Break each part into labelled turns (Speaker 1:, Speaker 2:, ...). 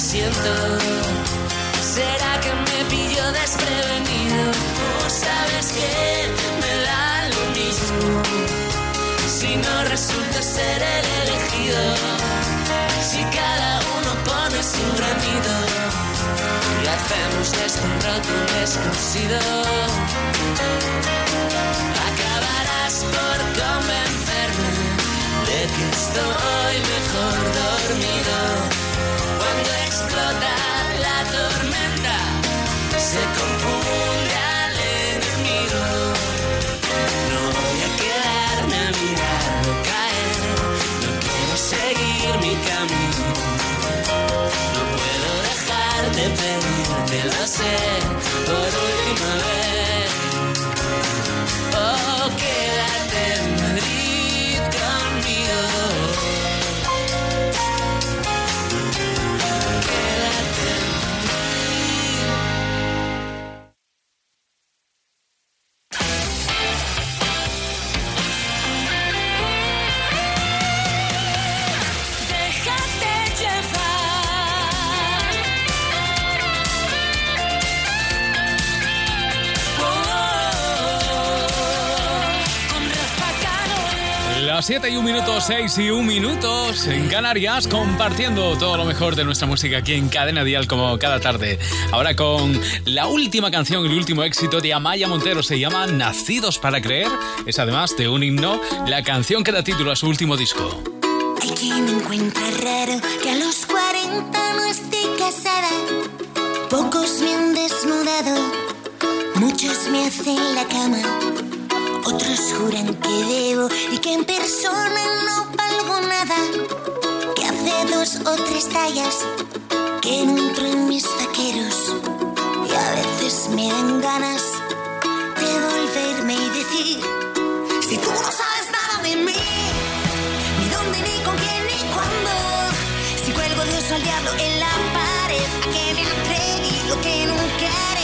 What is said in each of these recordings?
Speaker 1: siento. ¿Será que me pilló desprevenido? ¿O sabes que me da lo mismo? Si no resulta ser el elegido, si cada uno pone su granito y hacemos de este rato un descosido, acabarás por convencerme de que estoy mejor dormido. Pedirte, lo sé, por última vez.
Speaker 2: Las 7 y un minuto, 6 y un minutos en Canarias, compartiendo todo lo mejor de nuestra música aquí en Cadena Dial como cada tarde. Ahora con la última canción, el último éxito de Amaya Montero, se llama Nacidos para Creer. Es además de un himno, la canción que da título a su último disco.
Speaker 3: Hay quien encuentra raro que a los 40 no esté casada. Pocos me han desnudado, muchos me hacen la cama. Juran que debo y que en persona no valgo nada. Que hace dos o tres tallas que no entro en mis vaqueros. Y a veces me dan ganas de volverme y decir: Si tú no sabes nada de mí ni dónde, ni con quién, ni cuándo. Si cuelgo Dios al diablo en la pared, a que me atreví lo que nunca haré.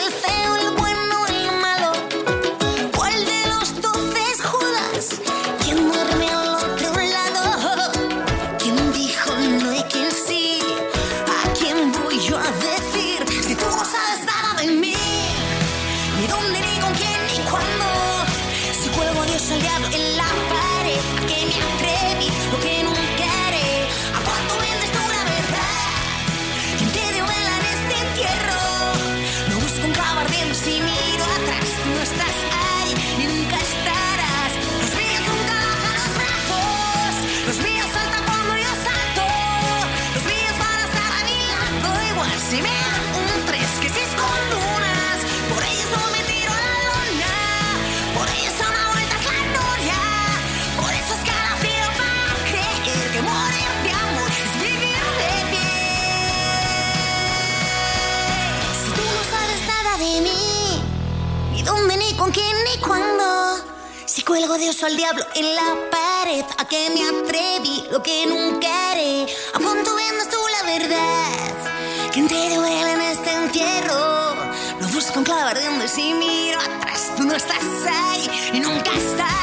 Speaker 3: Si cuelgo Dios o al diablo en la pared, a que me atreví, lo que nunca haré. ¿A cuánto vendes tú la verdad? ¿Quién te duele en este entierro? No busco un clavo ardiendo y si miro atrás, tú no estás ahí y nunca estarás.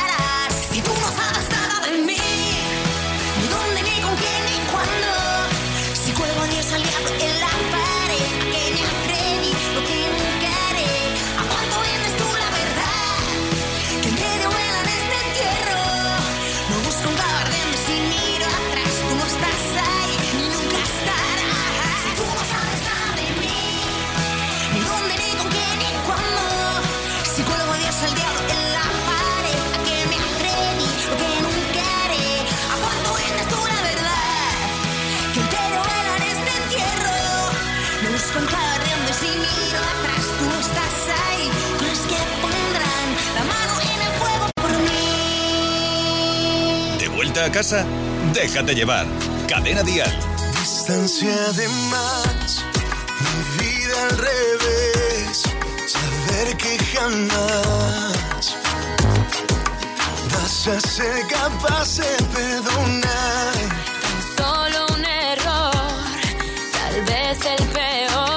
Speaker 4: Vuelta a casa? Déjate llevar. Cadena Dial.
Speaker 5: Distancia de más, mi vida al revés. Saber que jamás vas a ser capaz de perdonar.
Speaker 1: Solo un error, tal vez el peor.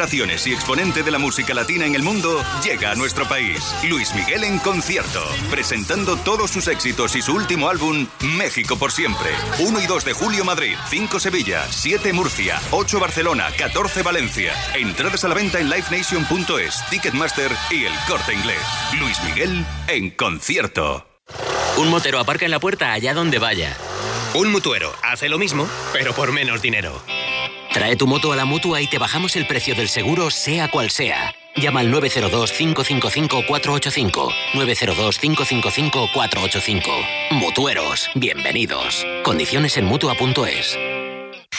Speaker 4: Generaciones y exponente de la música latina en el mundo llega a nuestro país. Luis Miguel en concierto, presentando todos sus éxitos y su último álbum, México por siempre. 1 y 2 de julio Madrid, 5 Sevilla, 7 Murcia, 8 Barcelona, 14 Valencia. Entradas a la venta en livenation.es, Ticketmaster y el corte inglés. Luis Miguel en concierto.
Speaker 6: Un motero aparca en la puerta allá donde vaya.
Speaker 7: Un mutuero hace lo mismo, pero por menos dinero.
Speaker 6: Trae tu moto a la mutua y te bajamos el precio del seguro, sea cual sea. Llama al 902-555-485. 902-555-485. Mutueros, bienvenidos. Condiciones en mutua.es.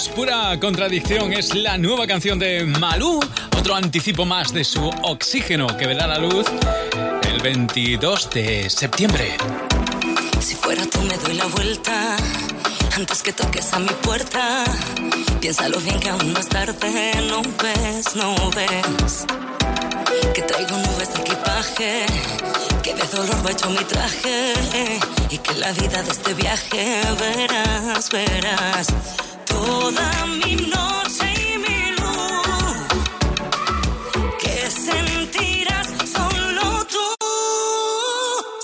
Speaker 2: Es pura contradicción. Es la nueva canción de Malú. Otro anticipo más de su oxígeno que verá la luz el 22 de septiembre.
Speaker 1: Si fuera tú me doy la vuelta antes que toques a mi puerta. Piénsalo bien que aún no es tarde, no ves, no ves. Que traigo nubes de equipaje, que de dolor va hecho mi traje. Y que la vida de este viaje verás, verás. Toda mi noche y mi luz, qué sentirás solo tú.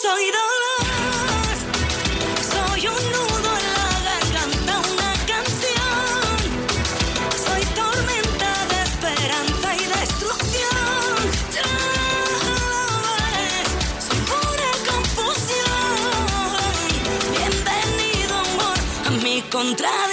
Speaker 1: Soy dolor,
Speaker 8: soy un nudo en la garganta, una canción. Soy tormenta, desesperanza y destrucción. Trajo soy pura confusión. Bienvenido amor a mi contra.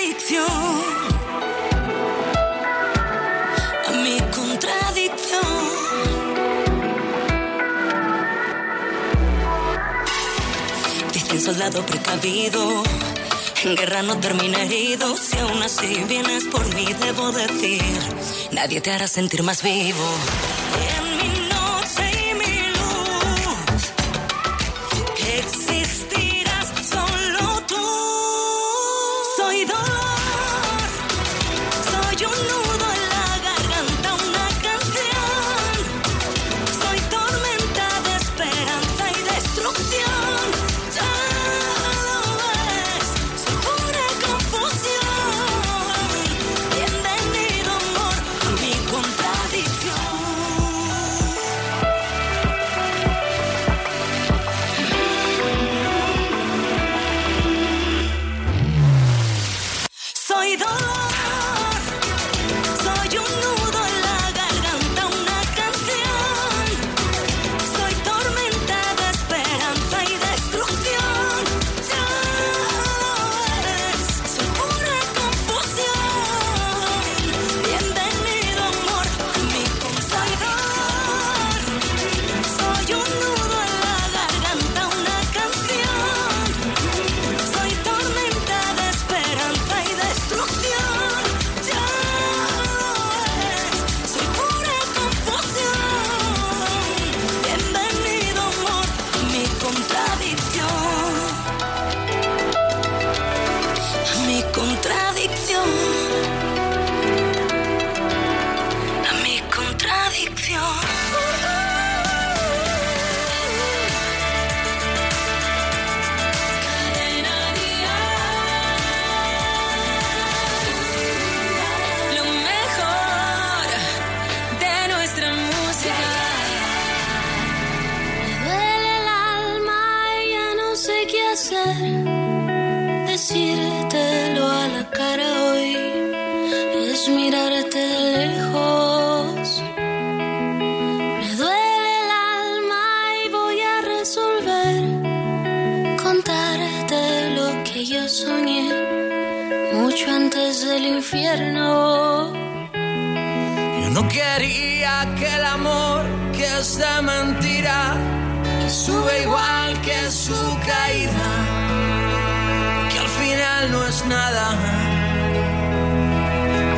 Speaker 8: soldado precavido. En
Speaker 9: guerra no termina herido, si aún así vienes por mí, debo decir, nadie te hará sentir más vivo.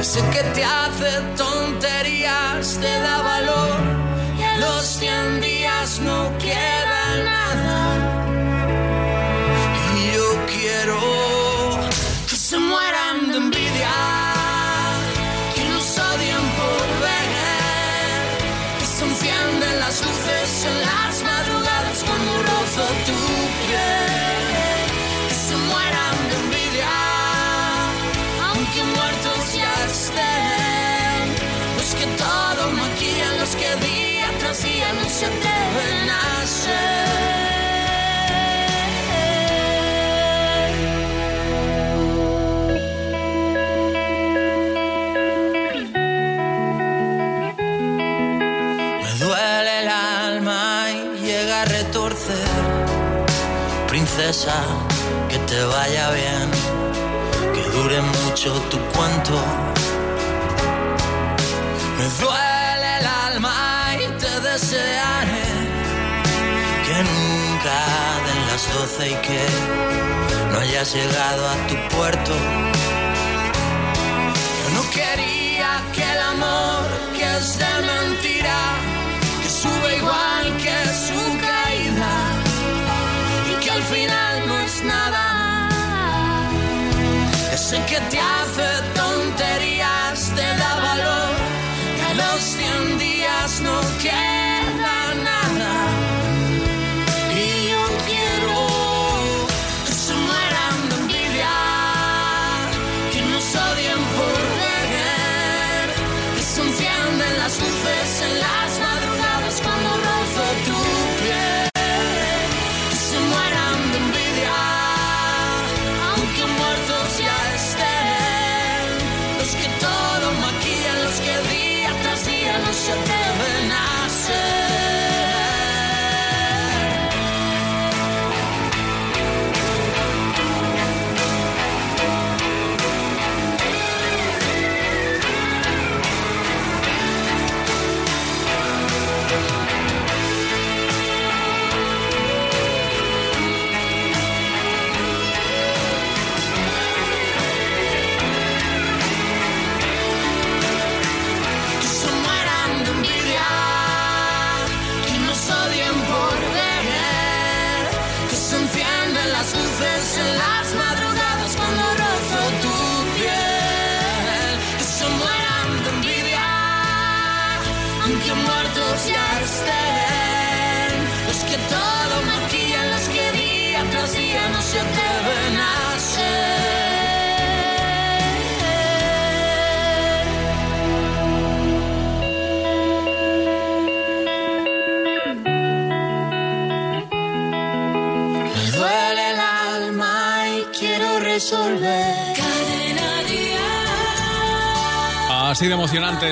Speaker 9: Sé que
Speaker 8: te hace tonterías, te da valor. Y a los 100 días no quiero. que te vaya bien, que dure mucho tu cuento. Me duele el alma y te desearé que nunca den las doce y que no hayas llegado a tu puerto. Yo no quería que el amor que es de Sé que te hace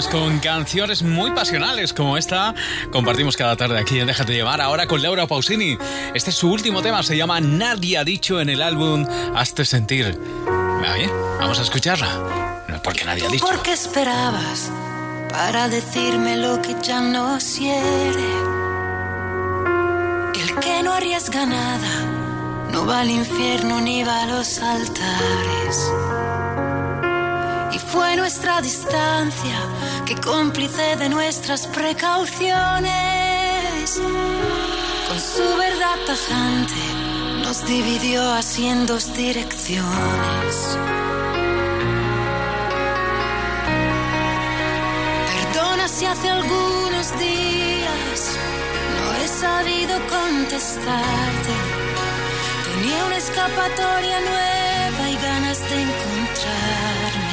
Speaker 2: con canciones muy pasionales como esta, compartimos cada tarde aquí en Déjate Llevar, ahora con Laura Pausini. Este es su último tema, se llama Nadie ha dicho en el álbum Hazte sentir. ¿Me? Vamos a escucharla. No es porque nadie ha dicho.
Speaker 8: ¿Por qué esperabas para decirme lo que ya no quiere? El que no arriesga nada no va al infierno ni va a los altares. Fue nuestra distancia que cómplice de nuestras precauciones. Con su verdad tajante nos dividió así en dos direcciones. Perdona si hace algunos días no he sabido contestarte. Tenía una escapatoria nueva y ganas de encontrarme.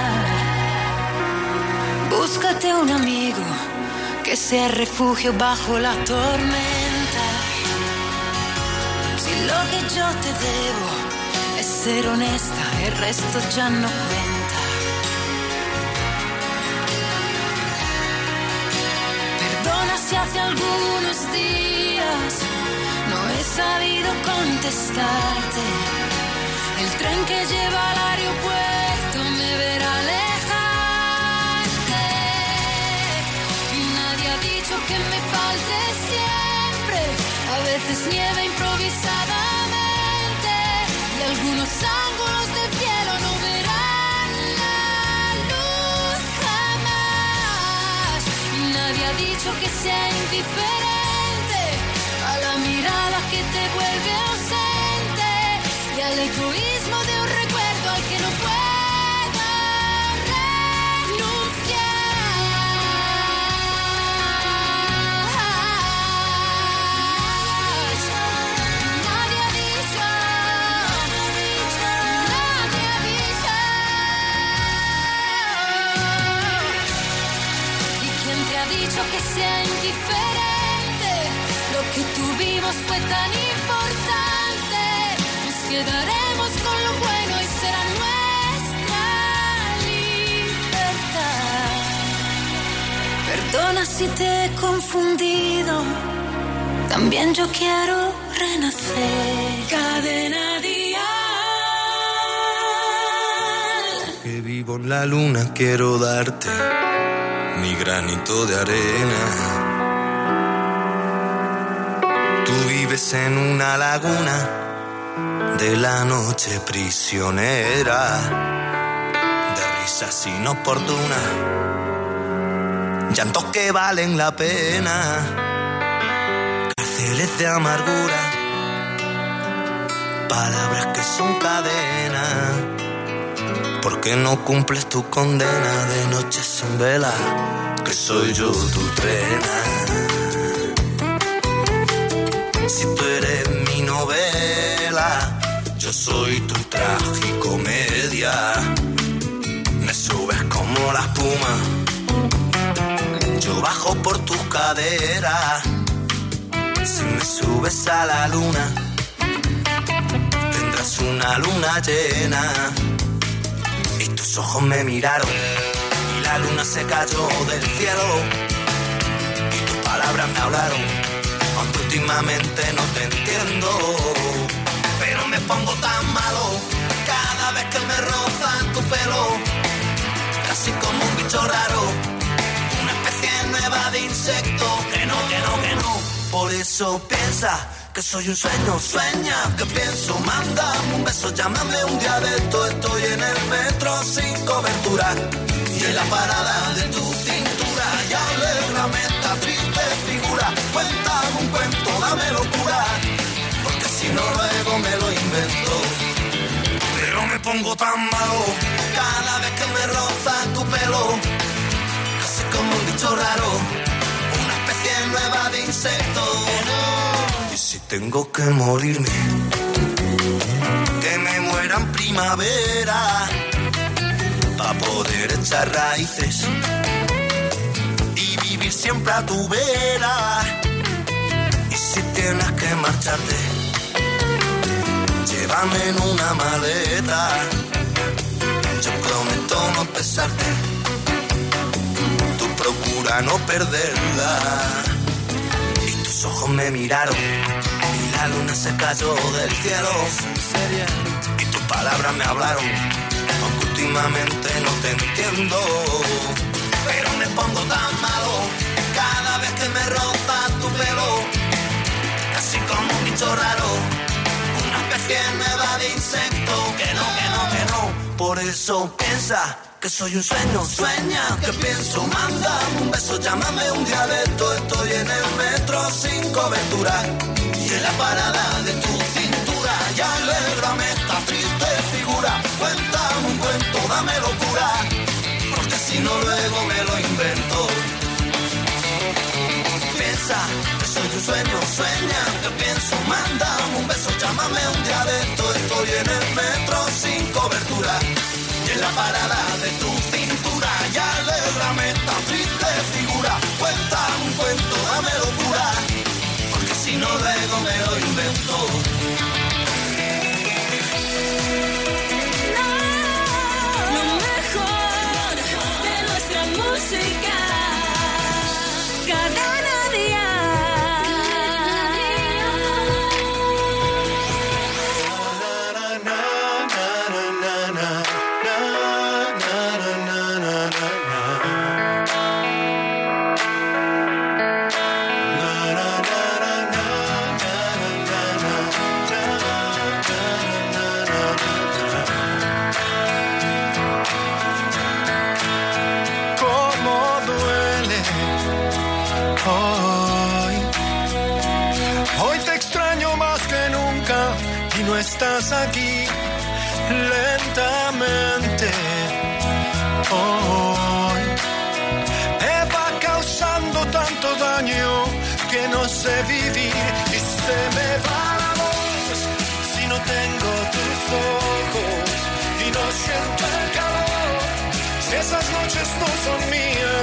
Speaker 8: Búscate un amigo que sea refugio bajo la tormenta. Si lo que yo te debo es ser honesta, el resto ya no cuenta. Perdona si hace algunos días no he sabido contestarte. El tren que lleva al aeropuerto me falte siempre. A veces nieve improvisadamente. Y algunos ángulos del cielo no verán la luz jamás. Nadie ha dicho que sea indiferente a la mirada que te vuelve ausente y al egoísmo de quedaremos con lo bueno y será nuestra libertad. Perdona si te he confundido. También yo quiero renacer. Cadena
Speaker 5: Que vivo en la luna, quiero darte mi granito de arena. Tú vives en una laguna de la noche prisionera, de risas inoportunas, llantos que valen la pena, cárceles de amargura, palabras que son cadenas. ¿Por qué no cumples tu condena de noches en vela? Que soy yo tu trena. Si tú eres mi novela, yo soy tu tragicomedia. Me subes como la espuma, yo bajo por tus caderas. Si me subes a la luna, tendrás una luna llena. Y tus ojos me miraron. Y la luna se cayó del cielo. Y tus palabras me hablaron. Aunque últimamente no te entiendo pongo tan malo. Cada vez que me rozan tu pelo casi como un bicho raro. Una especie nueva de insecto. Que no, que no, que no. Por eso piensa que soy un sueño, sueña que pienso, mándame un beso, llámame un día de esto, estoy en el metro sin cobertura. Y en la parada de tu cintura. Y alégrame esta triste figura, cuéntame un cuento, dame locura, porque si no luego me lo invento pongo tan malo cada vez que me roza tu pelo. Casi como un bicho raro, una especie nueva de insecto. Y si tengo que morirme, que me muera en primavera, para poder echar raíces y vivir siempre a tu vera. Y si tienes que marcharte, llévame en una maleta. Yo prometo no pesarte, tú procura no perderla. Y tus ojos me miraron y la luna se cayó del cielo. Y tus palabras me hablaron, aunque últimamente no te entiendo. Pero me pongo tan malo cada vez que me roza tu pelo. Casi como un bicho raro, especie nueva de insecto. Que no, que no, que no. Por eso piensa que soy un sueño, sueña que pienso, manda un beso, llámame un día de esto. Estoy en el metro sin cobertura y en la parada de tu cintura. Y alégrame esta triste figura. Cuéntame un cuento, dame locura, porque si no luego me lo invento. Piensa sueño, sueña que pienso, manda un beso, llámame un día de esto. Estoy en el metro sin cobertura y en la parada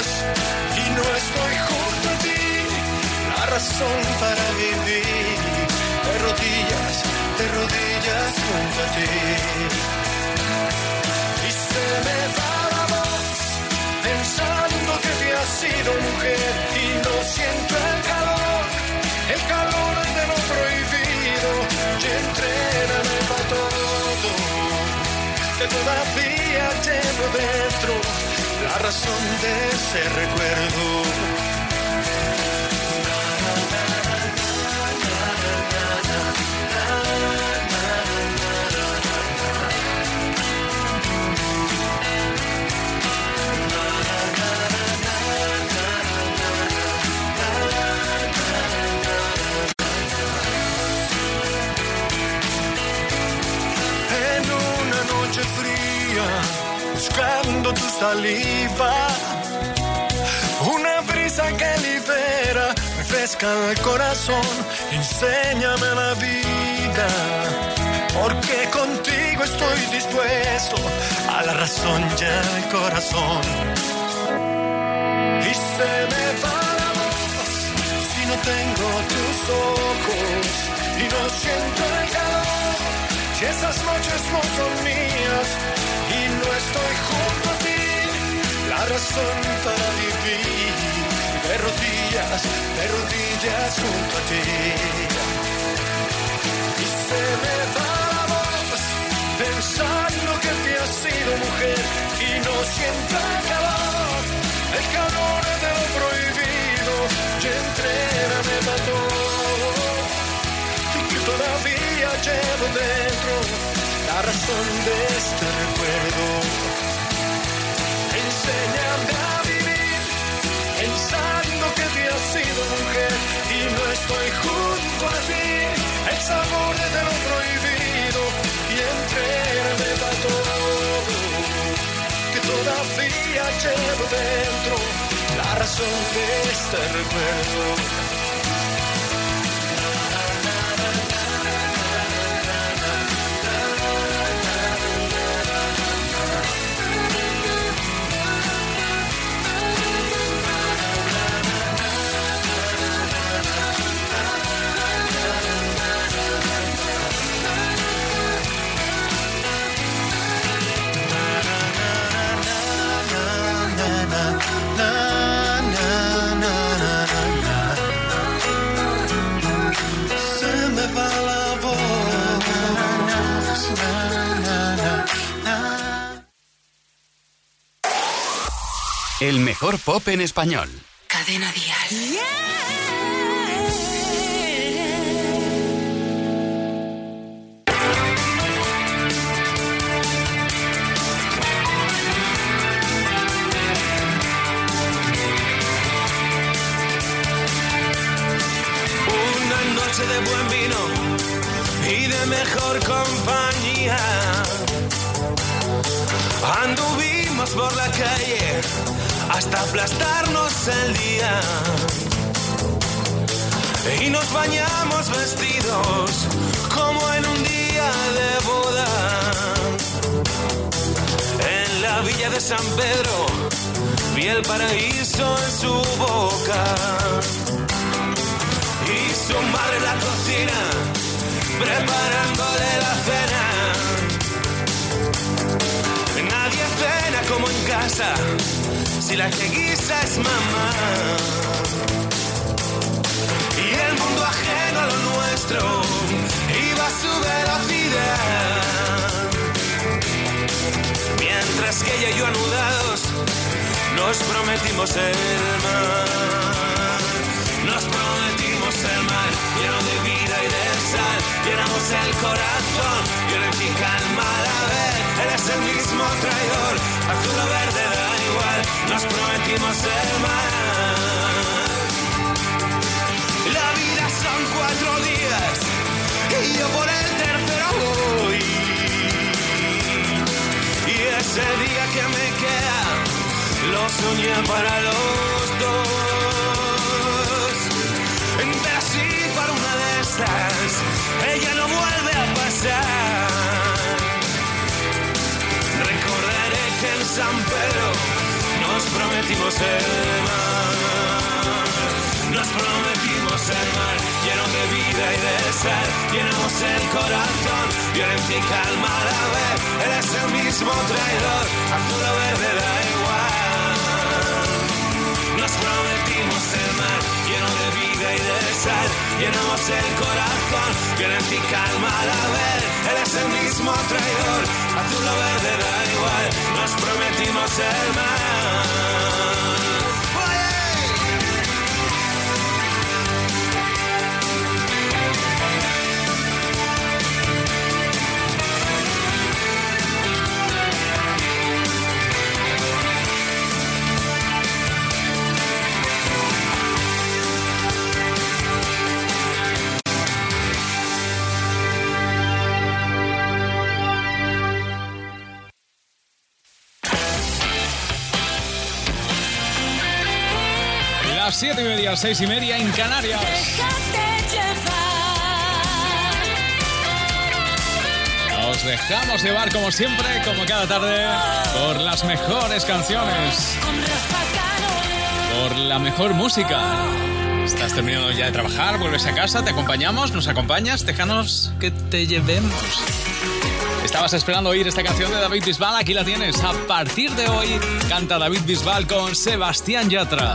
Speaker 5: y no
Speaker 1: estoy junto a ti, la razón para vivir de ese recuerdo. Buscando tu saliva, el corazón, enséñame la vida, porque contigo estoy dispuesto a la razón y al corazón. Y se me va la voz si no tengo tus ojos y no siento el calor. Si esas noches no son mías y no estoy junto a ti, la razón para vivir de rodillas, de rodillas junto a ti. Y se me va la voz pensando que te has sido mujer y no siento el calor, el calor de lo prohibido y entréname para todo que todavía llevo dentro la razón de este recuerdo. Enséñame a y no estoy junto a ti. El sabor de lo prohibido y entregarme a todo
Speaker 10: que todavía llevo dentro la razón de este recuerdo.
Speaker 11: El mejor pop en español.
Speaker 12: Cadena Dial.
Speaker 10: Una noche de buen vino y de mejor compañía. Anduvimos por la calle hasta aplastarnos el día. Y nos bañamos vestidos como en un día de boda. En la villa de San Pedro vi el paraíso en su boca. Y su madre en la cocina preparándole la cena. Como en casa si la que guisa es mamá. Y el mundo ajeno a lo nuestro iba a su velocidad. Mientras que ella y yo anudados nos prometimos el mar. Nos prometimos el mar lleno de. El corazón y el calma a vez. Eres el mismo traidor, azul o verde da igual. Nos prometimos el mar. La vida son cuatro días y yo por el tercero voy. Y ese día que me queda lo soñé para los dos. Prometimos el mar. Nos prometimos el mar lleno de vida y de sal. Llenamos el corazón, violencia y calma a la vez. Eres el mismo traidor, azul o verde da igual. lleno de vida y de sal, llenamos el corazón, violencia y calma la haber, eres el mismo traidor, azul o verde da igual, nos prometimos el
Speaker 2: mal. 7 y media, 6 y media en Canarias. Nos dejamos llevar como siempre, como cada tarde, por las mejores canciones. Por la mejor música. Estás terminando ya de trabajar, vuelves a casa, te acompañamos, nos acompañas, déjanos que te llevemos. Estabas esperando oír esta canción de David Bisbal, aquí la tienes. A partir de hoy canta David Bisbal con Sebastián Yatra.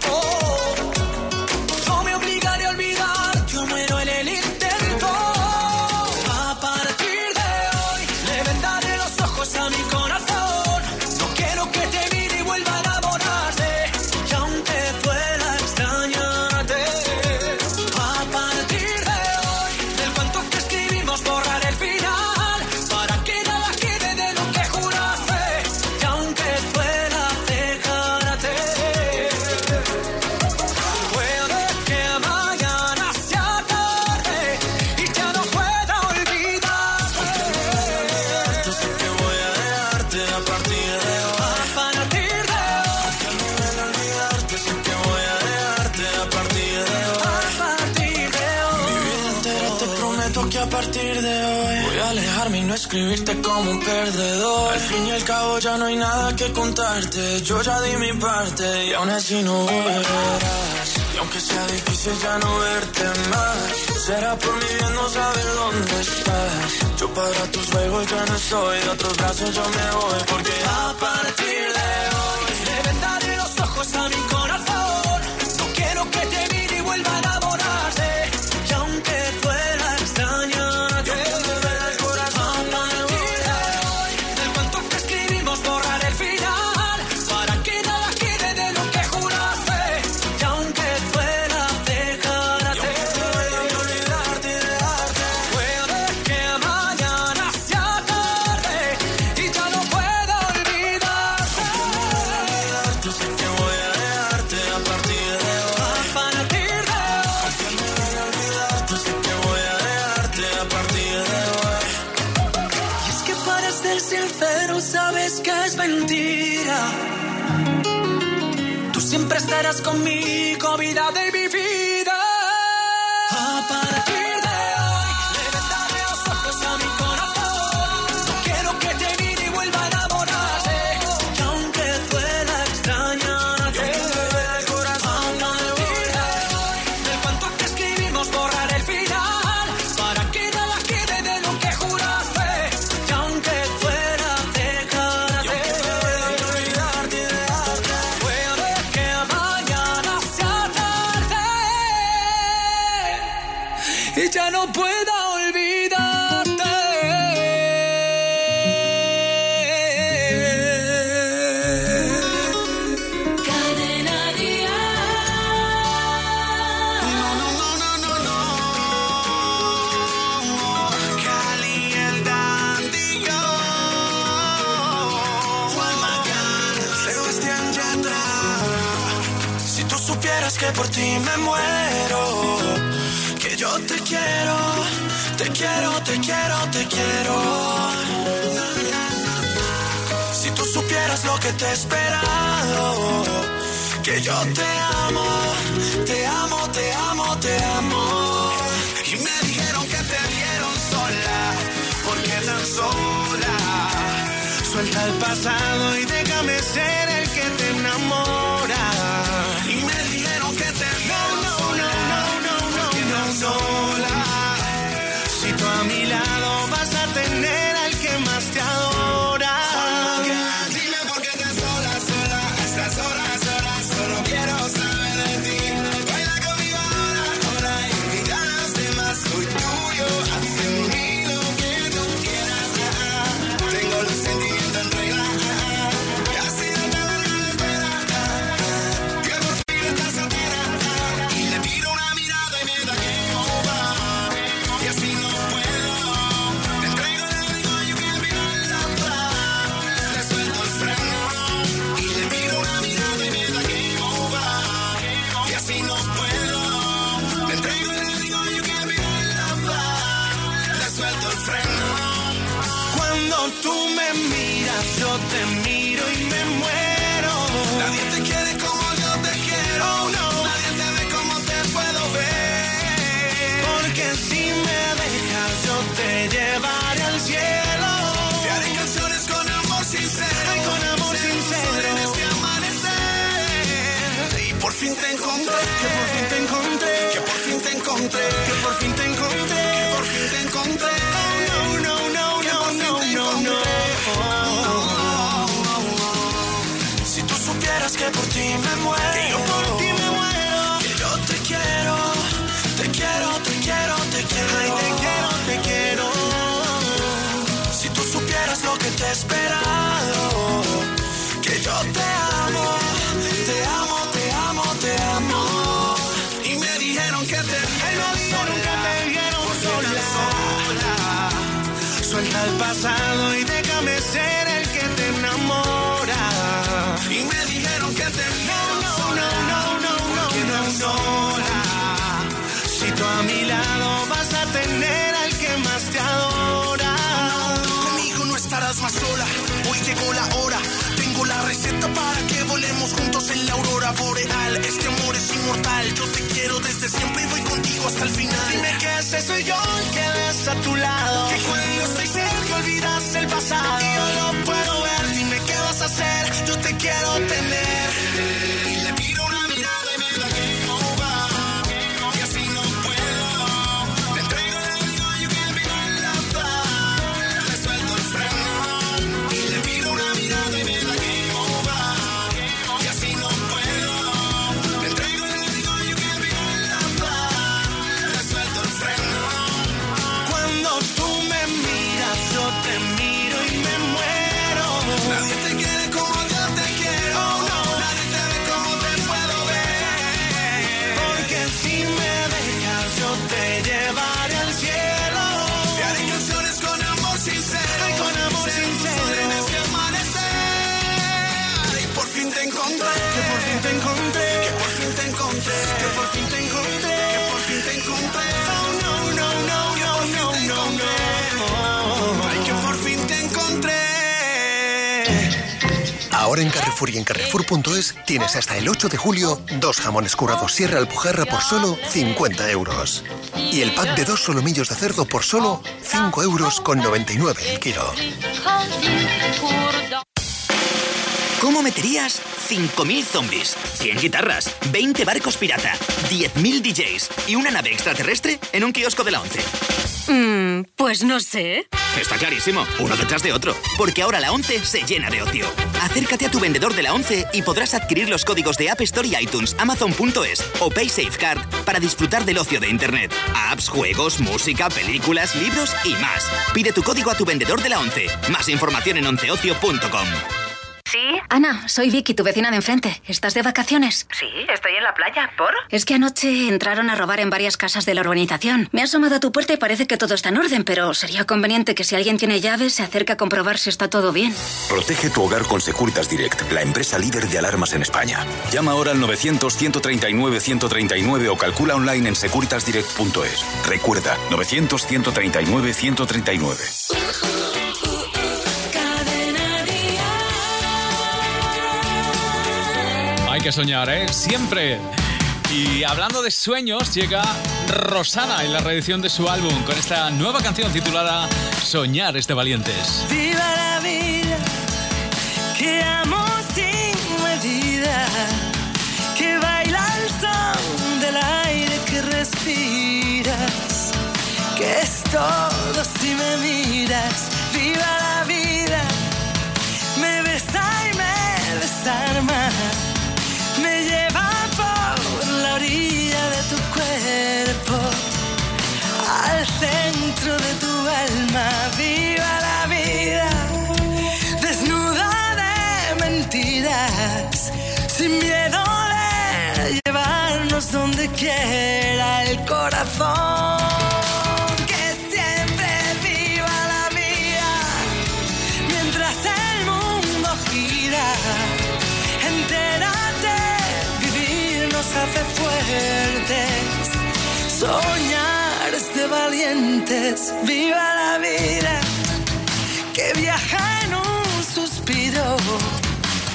Speaker 13: alejarme y no escribirte como un perdedor. Al fin y al cabo ya no hay nada que contarte. Yo ya di mi parte y aún así no volverás. Y aunque sea difícil ya no verte más, será por mi bien no saber dónde estás. Yo para tus juegos ya no estoy, de otros brazos yo me voy porque a partir de hoy le vendaré los ojos a mi corazón. No quiero que te mire y vuelvan a que por ti me muero, que yo te quiero, te quiero, te quiero, te quiero. Si tú supieras lo que te he esperado, que yo te amo, te amo, te amo, te amo.
Speaker 14: Y me dijeron que te vieron sola, porque tan sola. Suelta el pasado y déjame ser el que te enamora. encontré, que por fin te encontré. Siempre voy contigo hasta el final. Dime que ese soy yo el que ves a tu lado. Que cuando estoy cerca olvidas el pasado.
Speaker 15: Ahora en Carrefour y en Carrefour.es tienes hasta el 8 de julio dos jamones currados Sierra Alpujarra por solo 50 euros. Y el pack de dos solomillos de cerdo por solo 5 euros con 99 el kilo.
Speaker 16: ¿Cómo meterías 5.000 zombies, 100 guitarras, 20 barcos pirata, 10.000 DJs y una nave extraterrestre en un kiosco de la 11?
Speaker 17: Mm, pues no sé.
Speaker 16: Está clarísimo, uno detrás de otro, porque ahora la 11 se llena de ocio. Acércate a tu vendedor de la 11 y podrás adquirir los códigos de App Store y iTunes, Amazon.es o PaySafeCard para disfrutar del ocio de Internet. Apps, juegos, música, películas, libros y más. Pide tu código a tu vendedor de la 11. Más información en onceocio.com.
Speaker 18: ¿Sí? Ana, soy Vicky, tu vecina de enfrente. ¿Estás de vacaciones?
Speaker 19: Sí, estoy en la playa. ¿Por?
Speaker 18: Es que anoche entraron a robar en varias casas de la urbanización. Me he asomado a tu puerta y parece que todo está en orden, pero sería conveniente que si alguien tiene llaves se acerque a comprobar si está todo bien.
Speaker 4: Protege tu hogar con Securitas Direct, la empresa líder de alarmas en España. Llama ahora al 900-139-139 o calcula online en securitasdirect.es. Recuerda, 900-139-139.
Speaker 2: Que soñar, ¿eh? Siempre. Y hablando de sueños, llega Rosana en la reedición de su álbum con esta nueva canción titulada Soñar es de valientes.
Speaker 8: Viva la vida, que amo sin medida, que baila el son del aire que respiras, que es todo si me miras. De valientes, viva la vida, que viaja en un suspiro,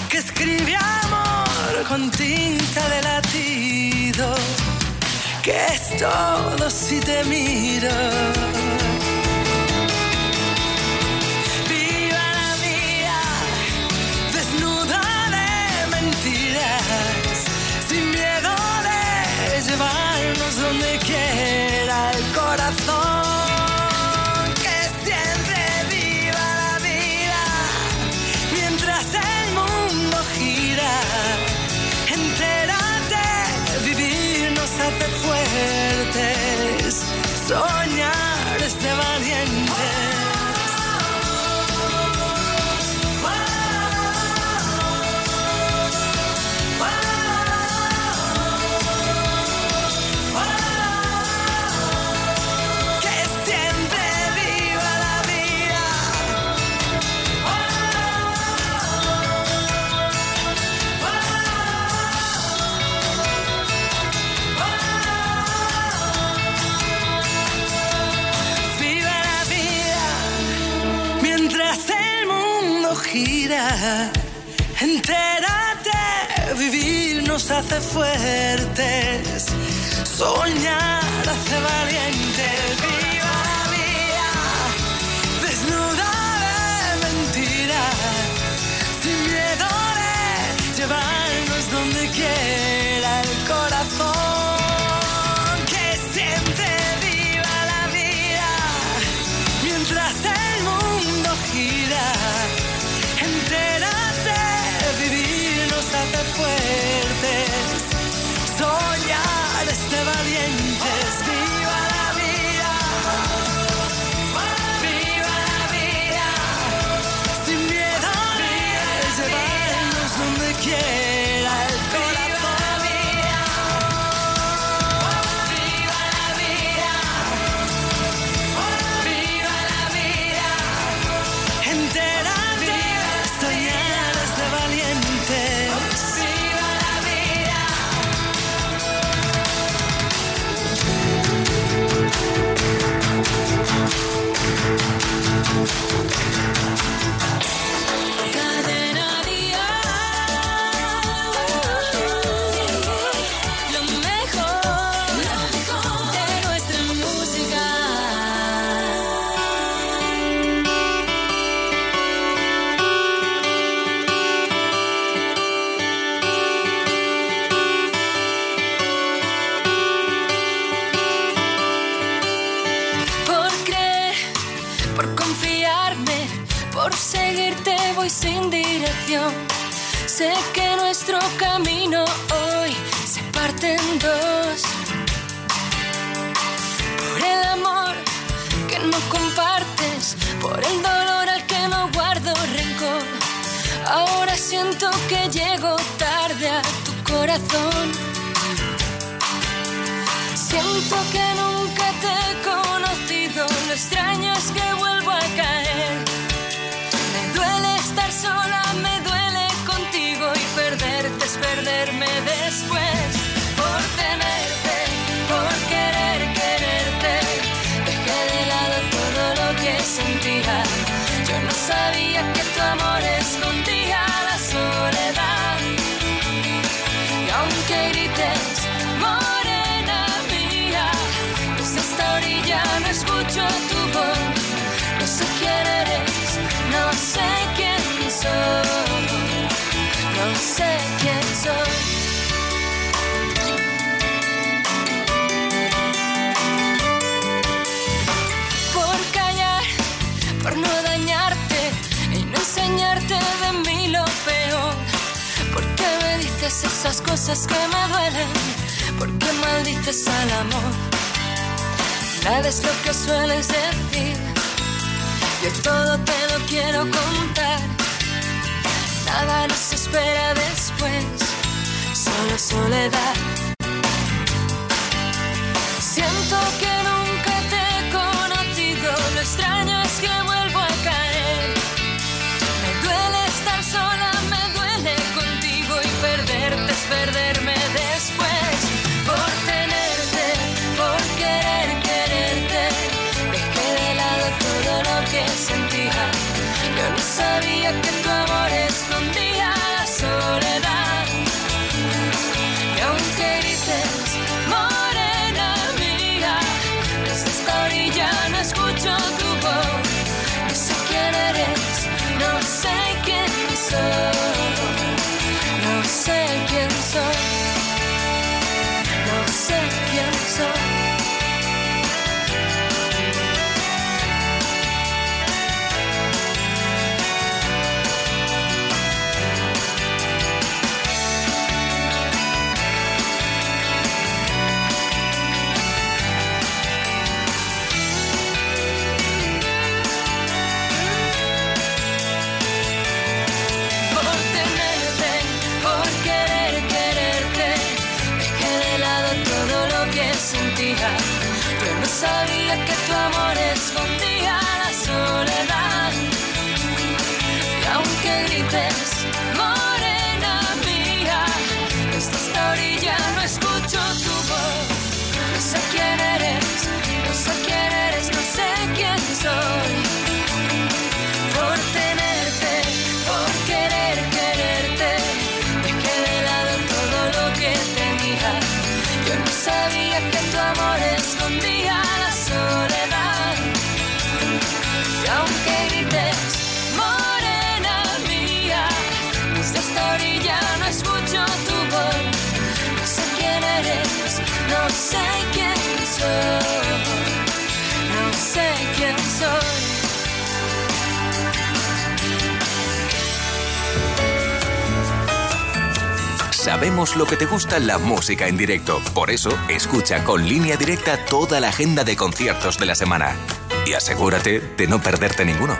Speaker 8: que escribe amor con tinta de latido, que es todo si te miro. hace fuertes, soñar hace valientes. que
Speaker 9: nunca te he conocido, lo extraño es que cosas que me duelen, porque maldices al amor. Nada es lo que sueles decir, yo todo te lo quiero contar. Nada nos espera después, solo soledad.
Speaker 20: Sabemos lo que te gusta la música en directo. Por eso, escucha con línea directa toda la agenda de conciertos de la semana. Y asegúrate de no perderte ninguno.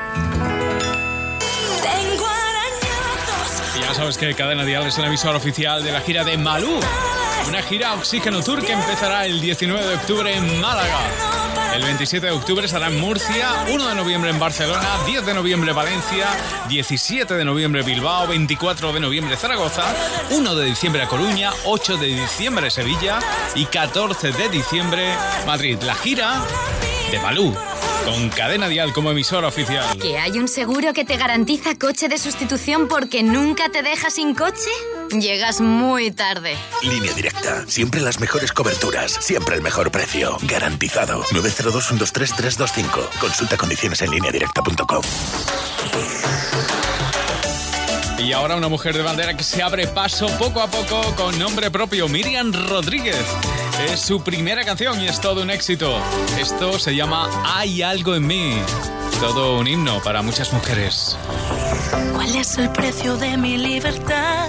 Speaker 1: Tengo arañazos.
Speaker 2: Y ya sabes que Cadena Dial es el emisor oficial de la gira de Malú. Una gira Oxígeno Tour que empezará el 19 de octubre en Málaga. El 27 de octubre estará en Murcia, 1 de noviembre en Barcelona, 10 de noviembre Valencia, 17 de noviembre Bilbao, 24 de noviembre Zaragoza, 1 de diciembre a Coruña, 8 de diciembre Sevilla y 14 de diciembre Madrid. La gira de Malú, con Cadena Dial como emisor oficial.
Speaker 21: ¿Que hay un seguro que te garantiza coche de sustitución porque nunca te deja sin coche? Llegas muy tarde.
Speaker 20: Línea directa. Siempre las mejores coberturas. Siempre el mejor precio. Garantizado. 902-123-325. Consulta condiciones en lineadirecta.com.
Speaker 2: Y ahora una mujer de bandera que se abre paso poco a poco con nombre propio, Miriam Rodríguez. Es su primera canción y es todo un éxito. Esto se llama Hay algo en mí. Todo un himno para muchas mujeres.
Speaker 9: ¿Cuál es el precio de mi libertad?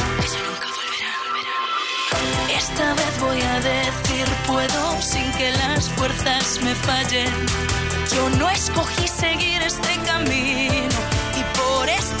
Speaker 9: Esta vez voy a decir puedo sin que las fuerzas me fallen. Yo no escogí seguir este camino y por este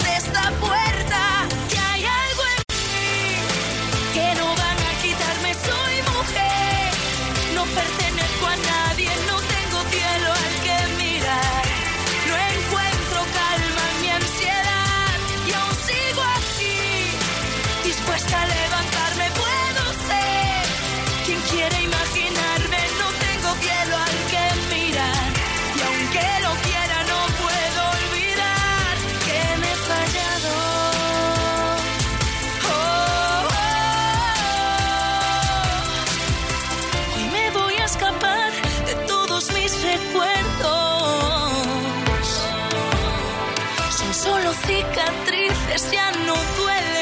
Speaker 9: recuerdos. Son solo cicatrices, ya no duelen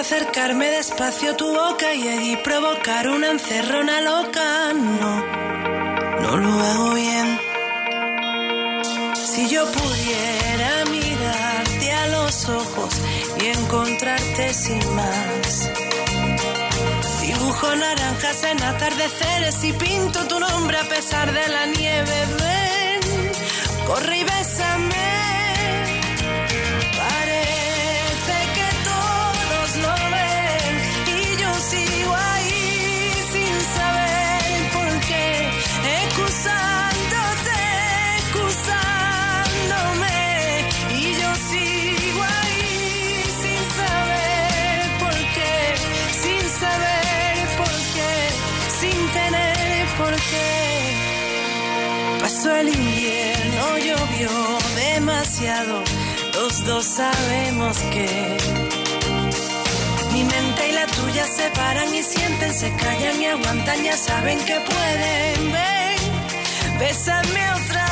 Speaker 8: acercarme despacio a tu boca y allí provocar una encerrona loca. No, no lo hago bien. Si yo pudiera mirarte a los ojos y encontrarte sin más. Dibujo naranjas en atardeceres y pinto tu nombre a pesar de la nieve. Ven, corre y Y yo sigo ahí sin saber por qué, sin saber por qué, sin tener por qué. Pasó el invierno, llovió demasiado, los dos sabemos que mi mente y la tuya se paran y sienten, se callan y aguantan, ya saben que pueden. Ven, bésame otra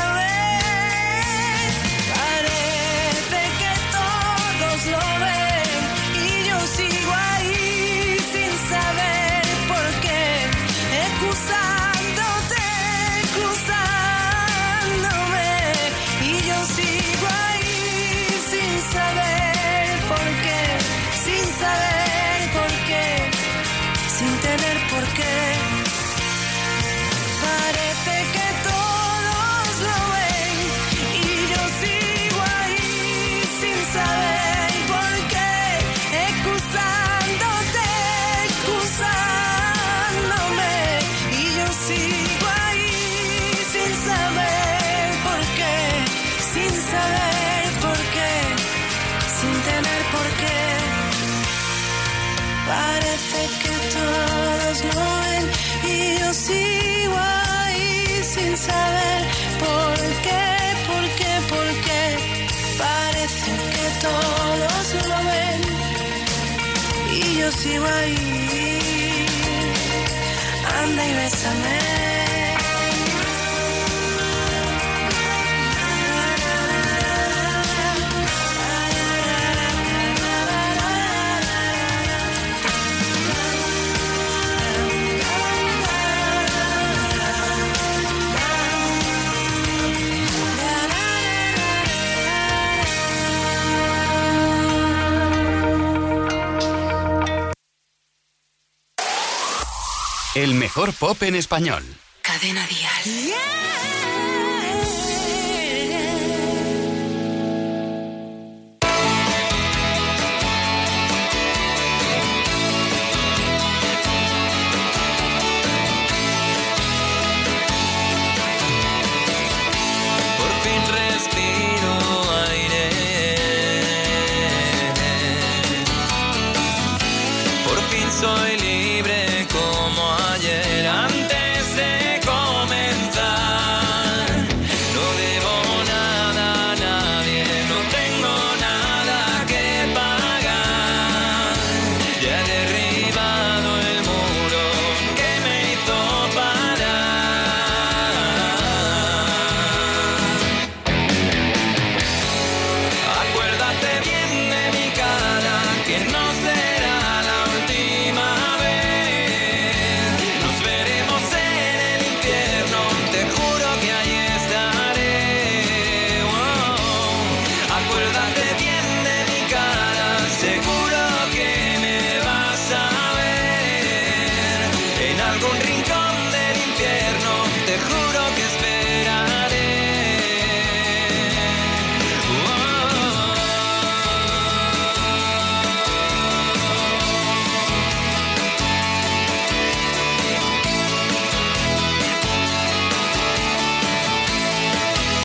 Speaker 11: mejor pop en español.
Speaker 12: Cadena Dial.